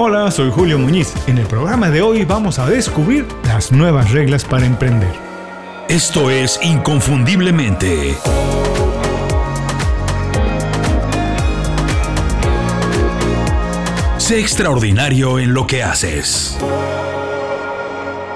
Hola, soy Julio Muñiz. En el programa de hoy vamos a descubrir las nuevas reglas para emprender. Esto es Inconfundiblemente. Sé extraordinario en lo que haces.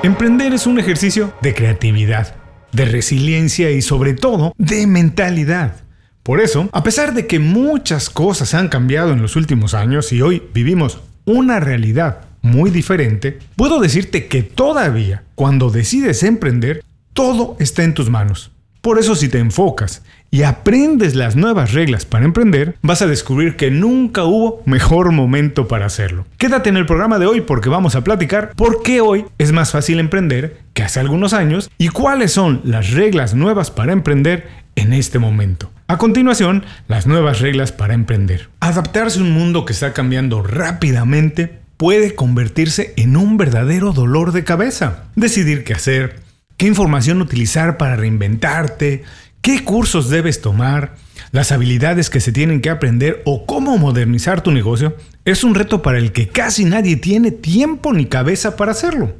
Emprender es un ejercicio de creatividad, de resiliencia y sobre todo de mentalidad. Por eso, a pesar de que muchas cosas han cambiado en los últimos años y hoy vivimos una realidad muy diferente, puedo decirte que todavía, cuando decides emprender, todo está en tus manos. Por eso si te enfocas y aprendes las nuevas reglas para emprender, vas a descubrir que nunca hubo mejor momento para hacerlo. Quédate en el programa de hoy porque vamos a platicar por qué hoy es más fácil emprender que hace algunos años y cuáles son las reglas nuevas para emprender en este momento. A continuación, las nuevas reglas para emprender. Adaptarse a un mundo que está cambiando rápidamente puede convertirse en un verdadero dolor de cabeza. Decidir qué hacer, qué información utilizar para reinventarte, qué cursos debes tomar, las habilidades que se tienen que aprender o cómo modernizar tu negocio es un reto para el que casi nadie tiene tiempo ni cabeza para hacerlo.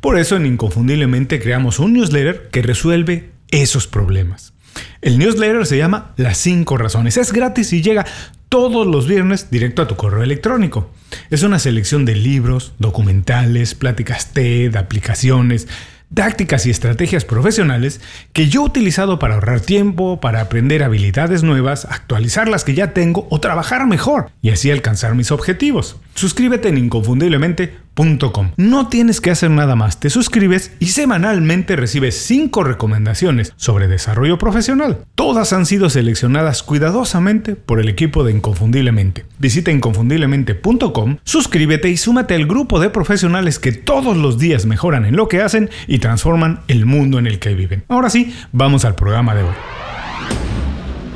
Por eso en Inconfundiblemente creamos un newsletter que resuelve esos problemas. El newsletter se llama Las 5 razones. Es gratis y llega todos los viernes directo a tu correo electrónico. Es una selección de libros, documentales, pláticas TED, aplicaciones, tácticas y estrategias profesionales que yo he utilizado para ahorrar tiempo, para aprender habilidades nuevas, actualizar las que ya tengo o trabajar mejor y así alcanzar mis objetivos. Suscríbete en No tienes que hacer nada más, te suscribes y semanalmente recibes 5 recomendaciones sobre desarrollo profesional. Todas han sido seleccionadas cuidadosamente por el equipo de Inconfundiblemente. Visita inconfundiblemente.com, suscríbete y súmate al grupo de profesionales que todos los días mejoran en lo que hacen y transforman el mundo en el que viven. Ahora sí, vamos al programa de hoy.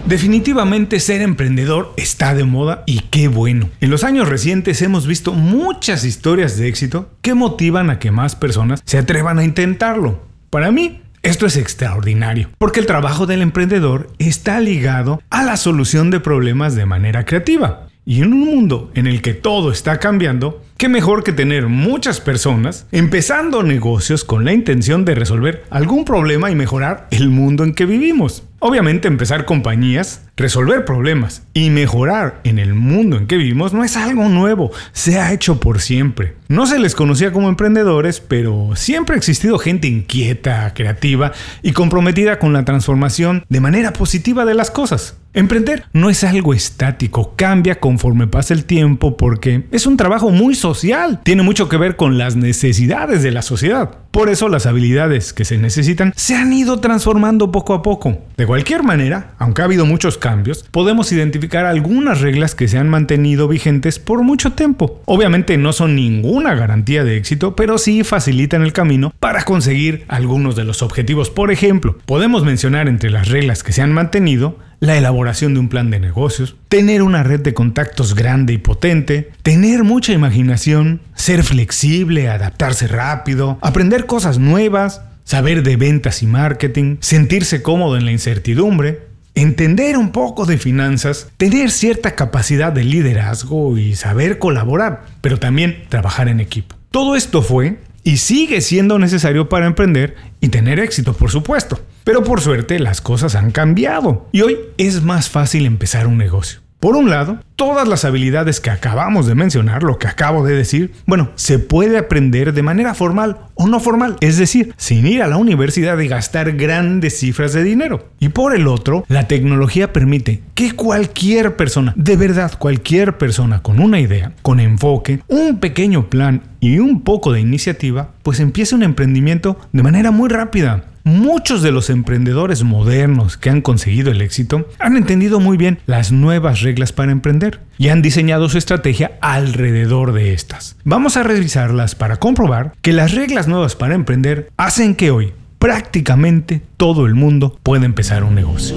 Definitivamente ser emprendedor está de moda y qué bueno. En los años recientes hemos visto muchas historias de éxito que motivan a que más personas se atrevan a intentarlo. Para mí, esto es extraordinario, porque el trabajo del emprendedor está ligado a la solución de problemas de manera creativa. Y en un mundo en el que todo está cambiando, qué mejor que tener muchas personas empezando negocios con la intención de resolver algún problema y mejorar el mundo en que vivimos. Obviamente empezar compañías, resolver problemas y mejorar en el mundo en que vivimos no es algo nuevo, se ha hecho por siempre. No se les conocía como emprendedores, pero siempre ha existido gente inquieta, creativa y comprometida con la transformación de manera positiva de las cosas. Emprender no es algo estático, cambia conforme pasa el tiempo porque es un trabajo muy social, tiene mucho que ver con las necesidades de la sociedad. Por eso las habilidades que se necesitan se han ido transformando poco a poco. De cualquier manera, aunque ha habido muchos cambios, podemos identificar algunas reglas que se han mantenido vigentes por mucho tiempo. Obviamente no son ninguna garantía de éxito, pero sí facilitan el camino para conseguir algunos de los objetivos. Por ejemplo, podemos mencionar entre las reglas que se han mantenido la elaboración de un plan de negocios, tener una red de contactos grande y potente, tener mucha imaginación, ser flexible, adaptarse rápido, aprender cosas nuevas, saber de ventas y marketing, sentirse cómodo en la incertidumbre, entender un poco de finanzas, tener cierta capacidad de liderazgo y saber colaborar, pero también trabajar en equipo. Todo esto fue y sigue siendo necesario para emprender y tener éxito, por supuesto. Pero por suerte las cosas han cambiado y hoy es más fácil empezar un negocio. Por un lado, todas las habilidades que acabamos de mencionar, lo que acabo de decir, bueno, se puede aprender de manera formal o no formal, es decir, sin ir a la universidad y gastar grandes cifras de dinero. Y por el otro, la tecnología permite que cualquier persona, de verdad cualquier persona con una idea, con enfoque, un pequeño plan y un poco de iniciativa, pues empiece un emprendimiento de manera muy rápida. Muchos de los emprendedores modernos que han conseguido el éxito han entendido muy bien las nuevas reglas para emprender y han diseñado su estrategia alrededor de estas. Vamos a revisarlas para comprobar que las reglas nuevas para emprender hacen que hoy prácticamente todo el mundo pueda empezar un negocio.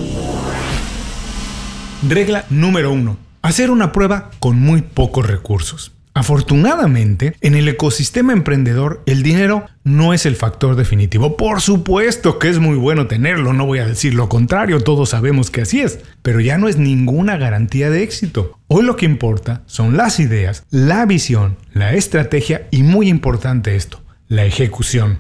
Regla número 1. Hacer una prueba con muy pocos recursos. Afortunadamente, en el ecosistema emprendedor, el dinero no es el factor definitivo. Por supuesto que es muy bueno tenerlo, no voy a decir lo contrario, todos sabemos que así es, pero ya no es ninguna garantía de éxito. Hoy lo que importa son las ideas, la visión, la estrategia y muy importante esto, la ejecución.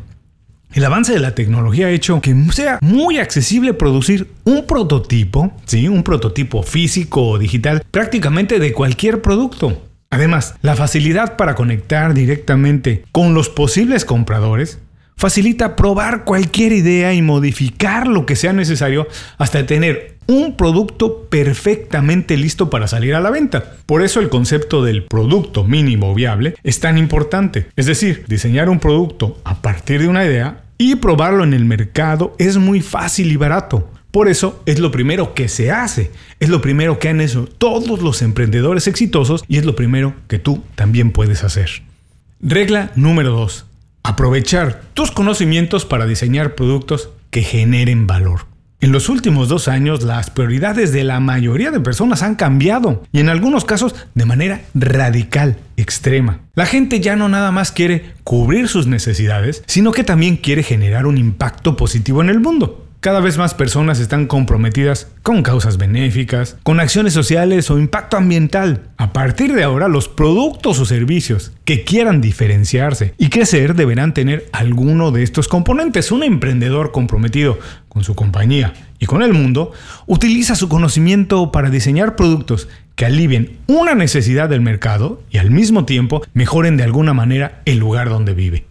El avance de la tecnología ha hecho que sea muy accesible producir un prototipo, ¿sí? un prototipo físico o digital, prácticamente de cualquier producto. Además, la facilidad para conectar directamente con los posibles compradores facilita probar cualquier idea y modificar lo que sea necesario hasta tener un producto perfectamente listo para salir a la venta. Por eso el concepto del producto mínimo viable es tan importante. Es decir, diseñar un producto a partir de una idea y probarlo en el mercado es muy fácil y barato. Por eso es lo primero que se hace, es lo primero que han hecho todos los emprendedores exitosos y es lo primero que tú también puedes hacer. Regla número 2. Aprovechar tus conocimientos para diseñar productos que generen valor. En los últimos dos años las prioridades de la mayoría de personas han cambiado y en algunos casos de manera radical, extrema. La gente ya no nada más quiere cubrir sus necesidades, sino que también quiere generar un impacto positivo en el mundo. Cada vez más personas están comprometidas con causas benéficas, con acciones sociales o impacto ambiental. A partir de ahora, los productos o servicios que quieran diferenciarse y crecer deberán tener alguno de estos componentes. Un emprendedor comprometido con su compañía y con el mundo utiliza su conocimiento para diseñar productos que alivien una necesidad del mercado y al mismo tiempo mejoren de alguna manera el lugar donde vive.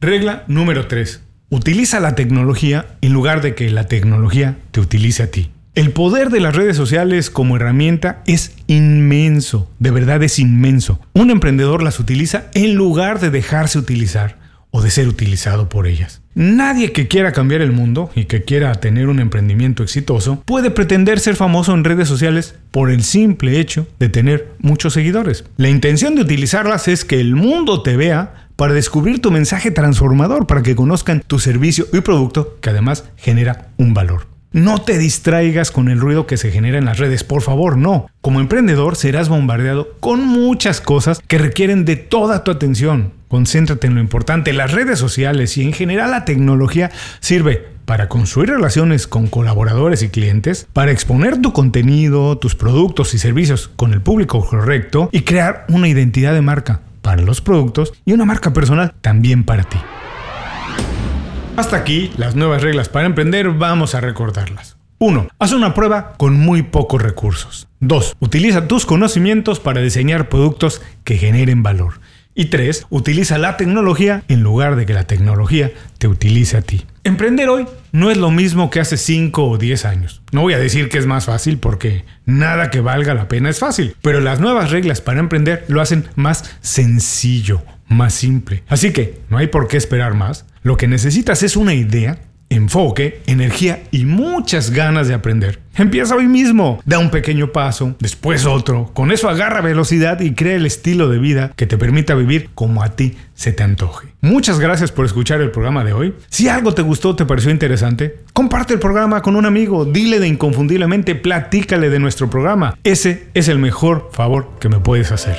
Regla número 3 Utiliza la tecnología en lugar de que la tecnología te utilice a ti. El poder de las redes sociales como herramienta es inmenso, de verdad es inmenso. Un emprendedor las utiliza en lugar de dejarse utilizar o de ser utilizado por ellas. Nadie que quiera cambiar el mundo y que quiera tener un emprendimiento exitoso puede pretender ser famoso en redes sociales por el simple hecho de tener muchos seguidores. La intención de utilizarlas es que el mundo te vea para descubrir tu mensaje transformador, para que conozcan tu servicio y producto que además genera un valor. No te distraigas con el ruido que se genera en las redes, por favor, no. Como emprendedor serás bombardeado con muchas cosas que requieren de toda tu atención. Concéntrate en lo importante. Las redes sociales y en general la tecnología sirve para construir relaciones con colaboradores y clientes, para exponer tu contenido, tus productos y servicios con el público correcto y crear una identidad de marca para los productos y una marca personal también para ti. Hasta aquí las nuevas reglas para emprender, vamos a recordarlas. 1. Haz una prueba con muy pocos recursos. 2. Utiliza tus conocimientos para diseñar productos que generen valor. Y 3. Utiliza la tecnología en lugar de que la tecnología te utilice a ti. Emprender hoy no es lo mismo que hace 5 o 10 años. No voy a decir que es más fácil porque nada que valga la pena es fácil, pero las nuevas reglas para emprender lo hacen más sencillo, más simple. Así que no hay por qué esperar más. Lo que necesitas es una idea enfoque, energía y muchas ganas de aprender. Empieza hoy mismo, da un pequeño paso, después otro. Con eso agarra velocidad y crea el estilo de vida que te permita vivir como a ti se te antoje. Muchas gracias por escuchar el programa de hoy. Si algo te gustó, te pareció interesante, comparte el programa con un amigo, dile de inconfundiblemente, platícale de nuestro programa. Ese es el mejor favor que me puedes hacer.